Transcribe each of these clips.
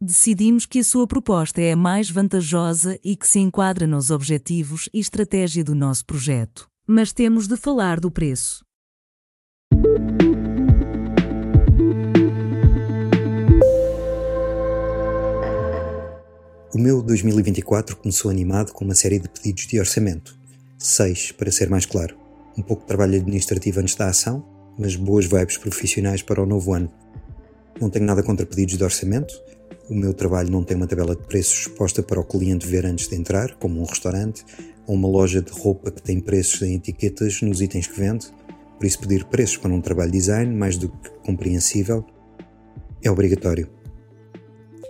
Decidimos que a sua proposta é a mais vantajosa e que se enquadra nos objetivos e estratégia do nosso projeto. Mas temos de falar do preço. O meu 2024 começou animado com uma série de pedidos de orçamento. Seis, para ser mais claro. Um pouco de trabalho administrativo antes da ação, mas boas vibes profissionais para o novo ano. Não tenho nada contra pedidos de orçamento. O meu trabalho não tem uma tabela de preços exposta para o cliente ver antes de entrar, como um restaurante ou uma loja de roupa que tem preços em etiquetas nos itens que vende. Por isso, pedir preços para um trabalho de design, mais do que compreensível, é obrigatório.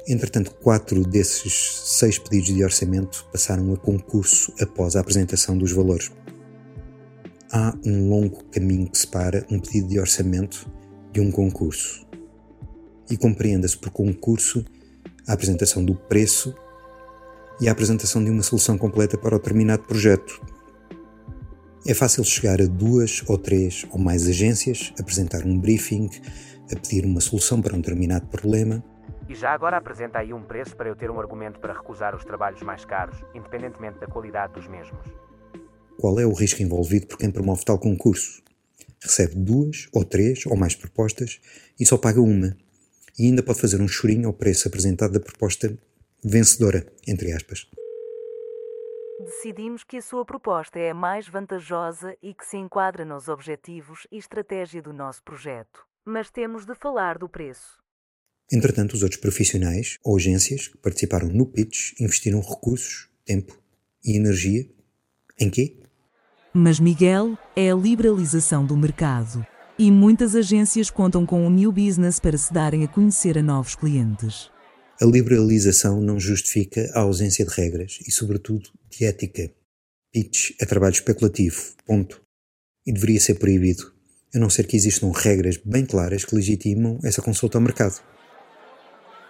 Entretanto, quatro desses seis pedidos de orçamento passaram a concurso após a apresentação dos valores. Há um longo caminho que separa um pedido de orçamento de um concurso. E compreenda-se por concurso a apresentação do preço e a apresentação de uma solução completa para o determinado projeto. É fácil chegar a duas ou três ou mais agências, apresentar um briefing, a pedir uma solução para um determinado problema e já agora apresenta aí um preço para eu ter um argumento para recusar os trabalhos mais caros, independentemente da qualidade dos mesmos. Qual é o risco envolvido por quem promove tal concurso? Recebe duas, ou três, ou mais propostas e só paga uma. E ainda pode fazer um chorinho ao preço apresentado da proposta vencedora, entre aspas. Decidimos que a sua proposta é a mais vantajosa e que se enquadra nos objetivos e estratégia do nosso projeto. Mas temos de falar do preço. Entretanto, os outros profissionais ou agências que participaram no pitch investiram recursos, tempo e energia em quê? Mas Miguel é a liberalização do mercado e muitas agências contam com o new business para se darem a conhecer a novos clientes. A liberalização não justifica a ausência de regras e, sobretudo, de ética. Pitch é trabalho especulativo, ponto. E deveria ser proibido, a não ser que existam regras bem claras que legitimam essa consulta ao mercado.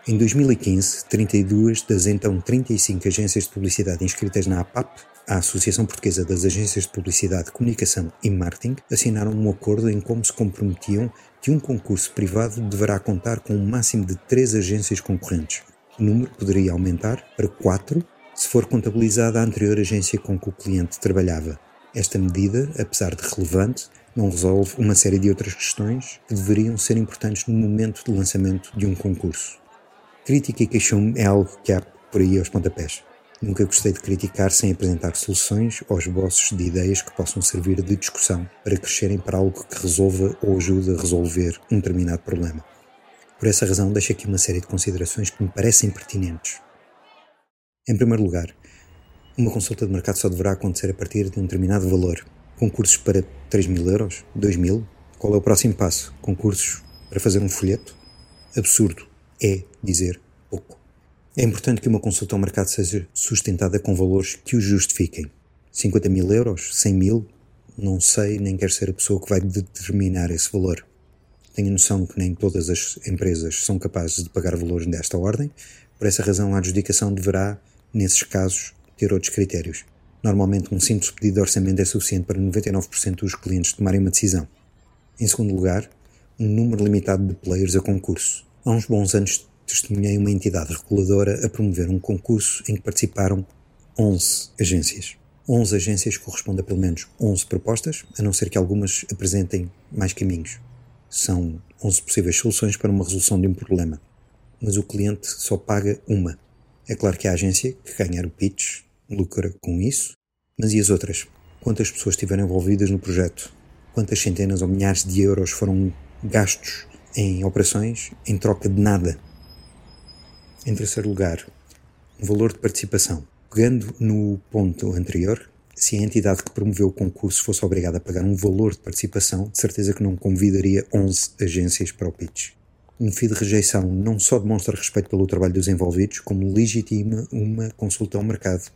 Em 2015, 32 das então 35 agências de publicidade inscritas na APAP, a Associação Portuguesa das Agências de Publicidade, Comunicação e Marketing, assinaram um acordo em como se comprometiam que um concurso privado deverá contar com um máximo de três agências concorrentes. O número poderia aumentar para quatro se for contabilizada a anterior agência com que o cliente trabalhava. Esta medida, apesar de relevante, não resolve uma série de outras questões que deveriam ser importantes no momento de lançamento de um concurso. Crítica e queixume é algo que há por aí aos pontapés. Nunca gostei de criticar sem apresentar soluções ou esboços de ideias que possam servir de discussão para crescerem para algo que resolva ou ajude a resolver um determinado problema. Por essa razão, deixo aqui uma série de considerações que me parecem pertinentes. Em primeiro lugar, uma consulta de mercado só deverá acontecer a partir de um determinado valor. Concursos para 3 mil euros? 2 mil? Qual é o próximo passo? Concursos para fazer um folheto? Absurdo é dizer pouco. É importante que uma consulta ao mercado seja sustentada com valores que o justifiquem. 50 mil euros? 100 mil? Não sei, nem quero ser a pessoa que vai determinar esse valor. Tenho noção que nem todas as empresas são capazes de pagar valores desta ordem, por essa razão a adjudicação deverá, nesses casos, ter outros critérios. Normalmente, um simples pedido de orçamento é suficiente para 99% dos clientes tomarem uma decisão. Em segundo lugar, um número limitado de players a concurso. Há uns bons anos testemunhei uma entidade reguladora a promover um concurso em que participaram 11 agências. 11 agências correspondem a pelo menos 11 propostas, a não ser que algumas apresentem mais caminhos. São 11 possíveis soluções para uma resolução de um problema. Mas o cliente só paga uma. É claro que a agência que ganhar o pitch lucra com isso, mas e as outras? Quantas pessoas estiveram envolvidas no projeto? Quantas centenas ou milhares de euros foram gastos em operações em troca de nada. Em terceiro lugar, o valor de participação. Pegando no ponto anterior, se a entidade que promoveu o concurso fosse obrigada a pagar um valor de participação, de certeza que não convidaria 11 agências para o pitch. Um FII de rejeição não só demonstra respeito pelo trabalho dos envolvidos, como legitima uma consulta ao mercado.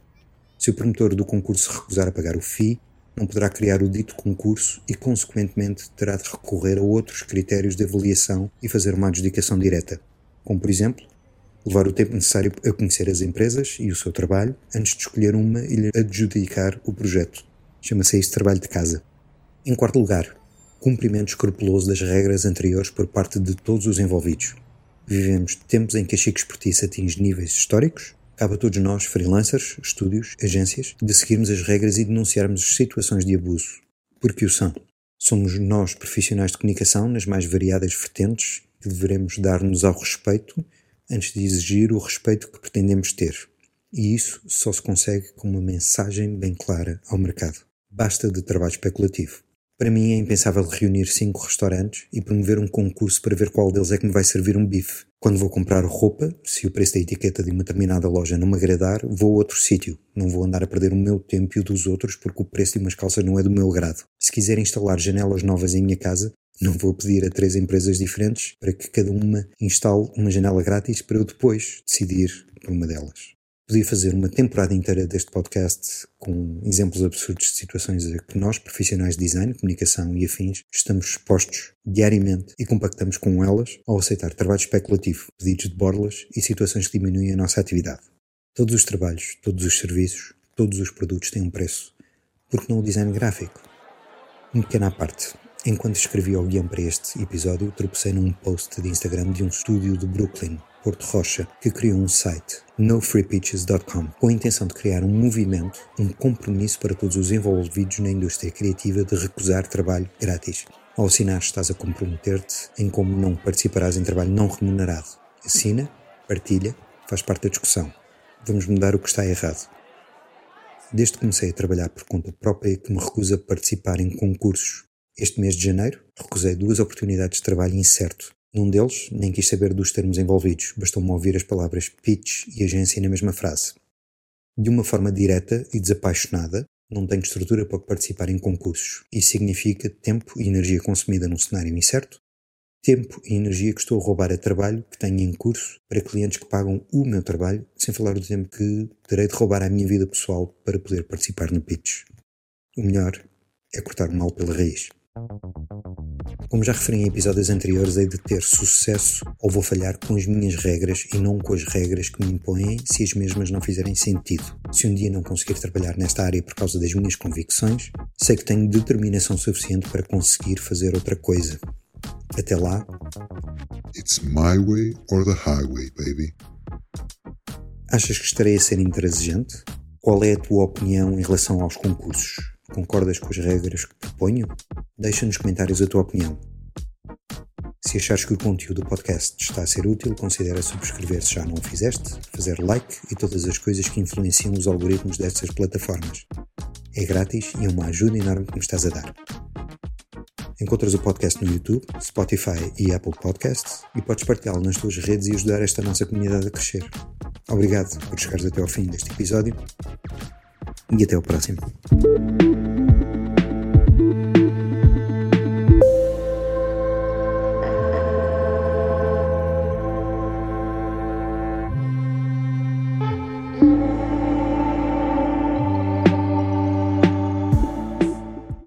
Se o promotor do concurso recusar a pagar o FII, não poderá criar o dito concurso e, consequentemente, terá de recorrer a outros critérios de avaliação e fazer uma adjudicação direta, como, por exemplo, levar o tempo necessário a conhecer as empresas e o seu trabalho antes de escolher uma e lhe adjudicar o projeto. Chama-se isso trabalho de casa. Em quarto lugar, cumprimento escrupuloso das regras anteriores por parte de todos os envolvidos. Vivemos tempos em que a expertise atinge níveis históricos. Cabe a todos nós, freelancers, estúdios, agências, de seguirmos as regras e denunciarmos situações de abuso, porque o são. Somos nós, profissionais de comunicação, nas mais variadas vertentes, que deveremos dar-nos ao respeito antes de exigir o respeito que pretendemos ter. E isso só se consegue com uma mensagem bem clara ao mercado. Basta de trabalho especulativo. Para mim é impensável reunir cinco restaurantes e promover um concurso para ver qual deles é que me vai servir um bife. Quando vou comprar roupa, se o preço da etiqueta de uma determinada loja não me agradar, vou a outro sítio. Não vou andar a perder o meu tempo e o dos outros porque o preço de umas calças não é do meu grado. Se quiser instalar janelas novas em minha casa, não vou pedir a três empresas diferentes para que cada uma instale uma janela grátis para eu depois decidir por uma delas. Podia fazer uma temporada inteira deste podcast com exemplos absurdos de situações a que nós, profissionais de design, comunicação e afins, estamos expostos diariamente e compactamos com elas ao aceitar trabalho especulativo, pedidos de borlas e situações que diminuem a nossa atividade. Todos os trabalhos, todos os serviços, todos os produtos têm um preço. Porque não o design gráfico? Um pequeno à parte. Enquanto escrevi o guião para este episódio, tropecei num post de Instagram de um estúdio de Brooklyn, Porto Rocha, que criou um site, nofreepitches.com, com a intenção de criar um movimento, um compromisso para todos os envolvidos na indústria criativa de recusar trabalho grátis. Ao assinar, estás a comprometer-te em como não participarás em trabalho não remunerado. Assina, partilha, faz parte da discussão. Vamos mudar o que está errado. Desde que comecei a trabalhar por conta própria que me recuso a participar em concursos. Este mês de janeiro, recusei duas oportunidades de trabalho incerto num deles, nem quis saber dos termos envolvidos, bastou-me ouvir as palavras pitch e agência na mesma frase. De uma forma direta e desapaixonada, não tenho estrutura para participar em concursos. Isso significa tempo e energia consumida num cenário incerto, tempo e energia que estou a roubar a trabalho que tenho em curso para clientes que pagam o meu trabalho, sem falar do tempo que terei de roubar à minha vida pessoal para poder participar no pitch. O melhor é cortar o mal pela raiz. Como já referi em episódios anteriores, hei de ter sucesso ou vou falhar com as minhas regras e não com as regras que me impõem se as mesmas não fizerem sentido. Se um dia não conseguir trabalhar nesta área por causa das minhas convicções, sei que tenho determinação suficiente para conseguir fazer outra coisa. Até lá. It's my way or the highway, baby. Achas que estarei a ser intransigente? Qual é a tua opinião em relação aos concursos? Concordas com as regras que proponho? Deixa nos comentários a tua opinião. Se achares que o conteúdo do podcast está a ser útil, considera subscrever se já não o fizeste, fazer like e todas as coisas que influenciam os algoritmos destas plataformas. É grátis e é uma ajuda enorme que me estás a dar. Encontras o podcast no YouTube, Spotify e Apple Podcasts e podes partilhá-lo nas tuas redes e ajudar esta nossa comunidade a crescer. Obrigado por chegares até ao fim deste episódio e até ao próximo.